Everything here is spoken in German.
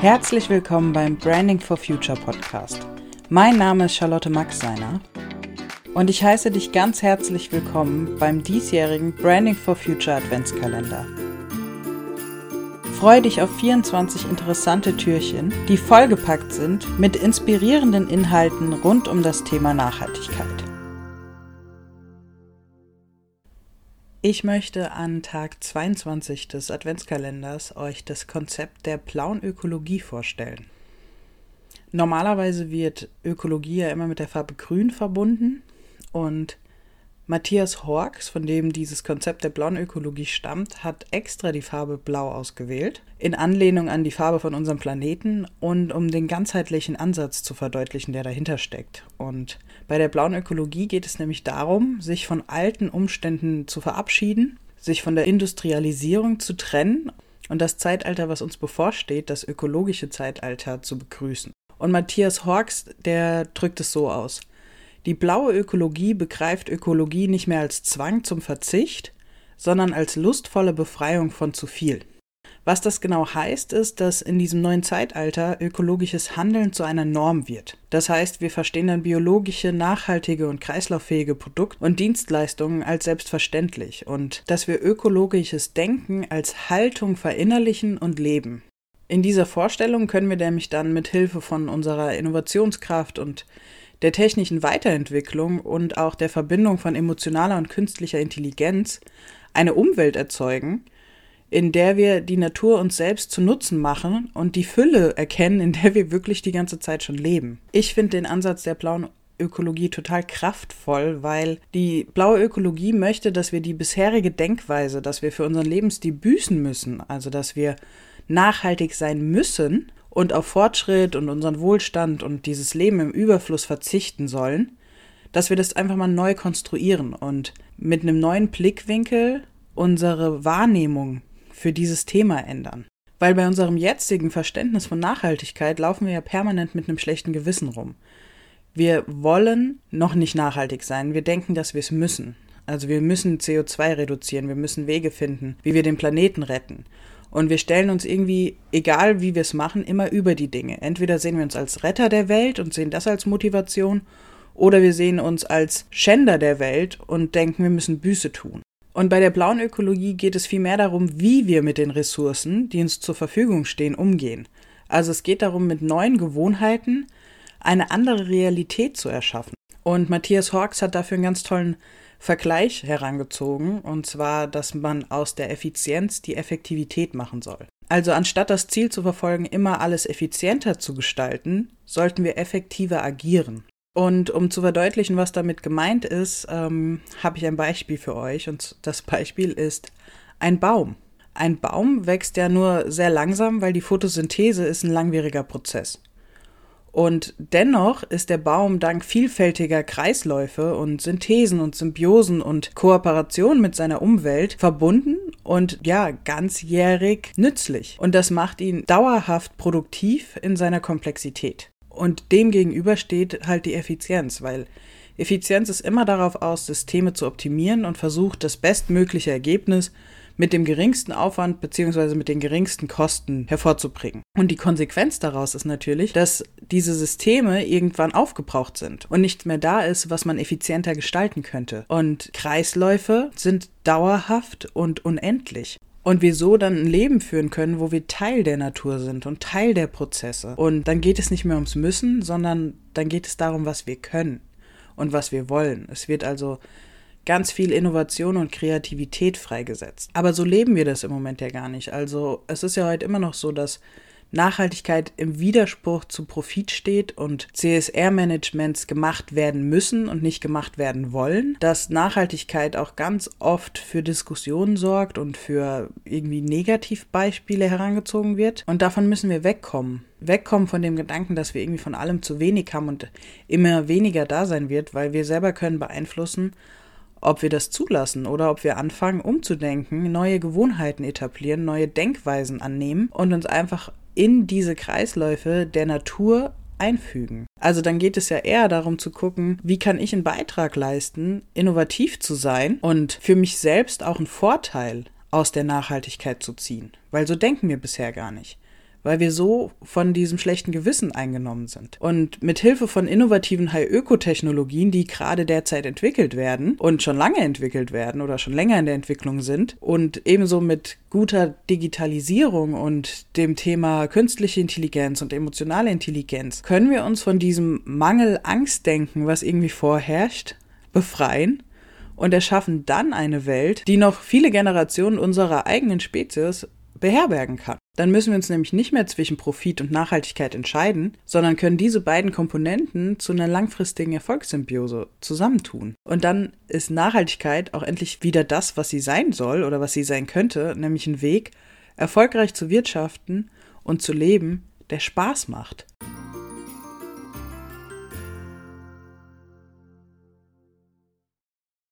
Herzlich willkommen beim Branding for Future Podcast. Mein Name ist Charlotte Maxseiner und ich heiße dich ganz herzlich willkommen beim diesjährigen Branding for Future Adventskalender. Freue dich auf 24 interessante Türchen, die vollgepackt sind mit inspirierenden Inhalten rund um das Thema Nachhaltigkeit. Ich möchte an Tag 22 des Adventskalenders euch das Konzept der blauen Ökologie vorstellen. Normalerweise wird Ökologie ja immer mit der Farbe Grün verbunden und Matthias Horks, von dem dieses Konzept der blauen Ökologie stammt, hat extra die Farbe Blau ausgewählt, in Anlehnung an die Farbe von unserem Planeten und um den ganzheitlichen Ansatz zu verdeutlichen, der dahinter steckt. Und bei der blauen Ökologie geht es nämlich darum, sich von alten Umständen zu verabschieden, sich von der Industrialisierung zu trennen und das Zeitalter, was uns bevorsteht, das ökologische Zeitalter, zu begrüßen. Und Matthias Horks, der drückt es so aus. Die blaue Ökologie begreift Ökologie nicht mehr als Zwang zum Verzicht, sondern als lustvolle Befreiung von zu viel. Was das genau heißt, ist, dass in diesem neuen Zeitalter ökologisches Handeln zu einer Norm wird. Das heißt, wir verstehen dann biologische, nachhaltige und kreislauffähige Produkte und Dienstleistungen als selbstverständlich und dass wir ökologisches Denken als Haltung verinnerlichen und leben. In dieser Vorstellung können wir nämlich dann mit Hilfe von unserer Innovationskraft und der technischen Weiterentwicklung und auch der Verbindung von emotionaler und künstlicher Intelligenz eine Umwelt erzeugen, in der wir die Natur uns selbst zu Nutzen machen und die Fülle erkennen, in der wir wirklich die ganze Zeit schon leben. Ich finde den Ansatz der blauen Ökologie total kraftvoll, weil die blaue Ökologie möchte, dass wir die bisherige Denkweise, dass wir für unseren Lebensstil büßen müssen, also dass wir nachhaltig sein müssen, und auf Fortschritt und unseren Wohlstand und dieses Leben im Überfluss verzichten sollen, dass wir das einfach mal neu konstruieren und mit einem neuen Blickwinkel unsere Wahrnehmung für dieses Thema ändern. Weil bei unserem jetzigen Verständnis von Nachhaltigkeit laufen wir ja permanent mit einem schlechten Gewissen rum. Wir wollen noch nicht nachhaltig sein, wir denken, dass wir es müssen. Also wir müssen CO2 reduzieren, wir müssen Wege finden, wie wir den Planeten retten. Und wir stellen uns irgendwie, egal wie wir es machen, immer über die Dinge. Entweder sehen wir uns als Retter der Welt und sehen das als Motivation, oder wir sehen uns als Schänder der Welt und denken, wir müssen Büße tun. Und bei der blauen Ökologie geht es vielmehr darum, wie wir mit den Ressourcen, die uns zur Verfügung stehen, umgehen. Also es geht darum, mit neuen Gewohnheiten eine andere Realität zu erschaffen. Und Matthias Hawks hat dafür einen ganz tollen Vergleich herangezogen, und zwar, dass man aus der Effizienz die Effektivität machen soll. Also anstatt das Ziel zu verfolgen, immer alles effizienter zu gestalten, sollten wir effektiver agieren. Und um zu verdeutlichen, was damit gemeint ist, ähm, habe ich ein Beispiel für euch. Und das Beispiel ist ein Baum. Ein Baum wächst ja nur sehr langsam, weil die Photosynthese ist ein langwieriger Prozess. Und dennoch ist der Baum dank vielfältiger Kreisläufe und Synthesen und Symbiosen und Kooperation mit seiner Umwelt verbunden und ja, ganzjährig nützlich. Und das macht ihn dauerhaft produktiv in seiner Komplexität. Und dem gegenüber steht halt die Effizienz, weil Effizienz ist immer darauf aus, Systeme zu optimieren und versucht, das bestmögliche Ergebnis mit dem geringsten Aufwand beziehungsweise mit den geringsten Kosten hervorzubringen. Und die Konsequenz daraus ist natürlich, dass diese Systeme irgendwann aufgebraucht sind und nichts mehr da ist, was man effizienter gestalten könnte. Und Kreisläufe sind dauerhaft und unendlich. Und wir so dann ein Leben führen können, wo wir Teil der Natur sind und Teil der Prozesse. Und dann geht es nicht mehr ums Müssen, sondern dann geht es darum, was wir können und was wir wollen. Es wird also ganz viel Innovation und Kreativität freigesetzt. Aber so leben wir das im Moment ja gar nicht. Also es ist ja heute immer noch so, dass Nachhaltigkeit im Widerspruch zu Profit steht und CSR-Managements gemacht werden müssen und nicht gemacht werden wollen, dass Nachhaltigkeit auch ganz oft für Diskussionen sorgt und für irgendwie Negativbeispiele herangezogen wird. Und davon müssen wir wegkommen. Wegkommen von dem Gedanken, dass wir irgendwie von allem zu wenig haben und immer weniger da sein wird, weil wir selber können beeinflussen, ob wir das zulassen oder ob wir anfangen, umzudenken, neue Gewohnheiten etablieren, neue Denkweisen annehmen und uns einfach in diese Kreisläufe der Natur einfügen. Also dann geht es ja eher darum zu gucken, wie kann ich einen Beitrag leisten, innovativ zu sein und für mich selbst auch einen Vorteil aus der Nachhaltigkeit zu ziehen. Weil so denken wir bisher gar nicht. Weil wir so von diesem schlechten Gewissen eingenommen sind. Und mit Hilfe von innovativen High-Öko-Technologien, die gerade derzeit entwickelt werden und schon lange entwickelt werden oder schon länger in der Entwicklung sind und ebenso mit guter Digitalisierung und dem Thema künstliche Intelligenz und emotionale Intelligenz können wir uns von diesem Mangel-Angst-Denken, was irgendwie vorherrscht, befreien und erschaffen dann eine Welt, die noch viele Generationen unserer eigenen Spezies beherbergen kann. Dann müssen wir uns nämlich nicht mehr zwischen Profit und Nachhaltigkeit entscheiden, sondern können diese beiden Komponenten zu einer langfristigen Erfolgssymbiose zusammentun. Und dann ist Nachhaltigkeit auch endlich wieder das, was sie sein soll oder was sie sein könnte, nämlich ein Weg, erfolgreich zu wirtschaften und zu leben, der Spaß macht.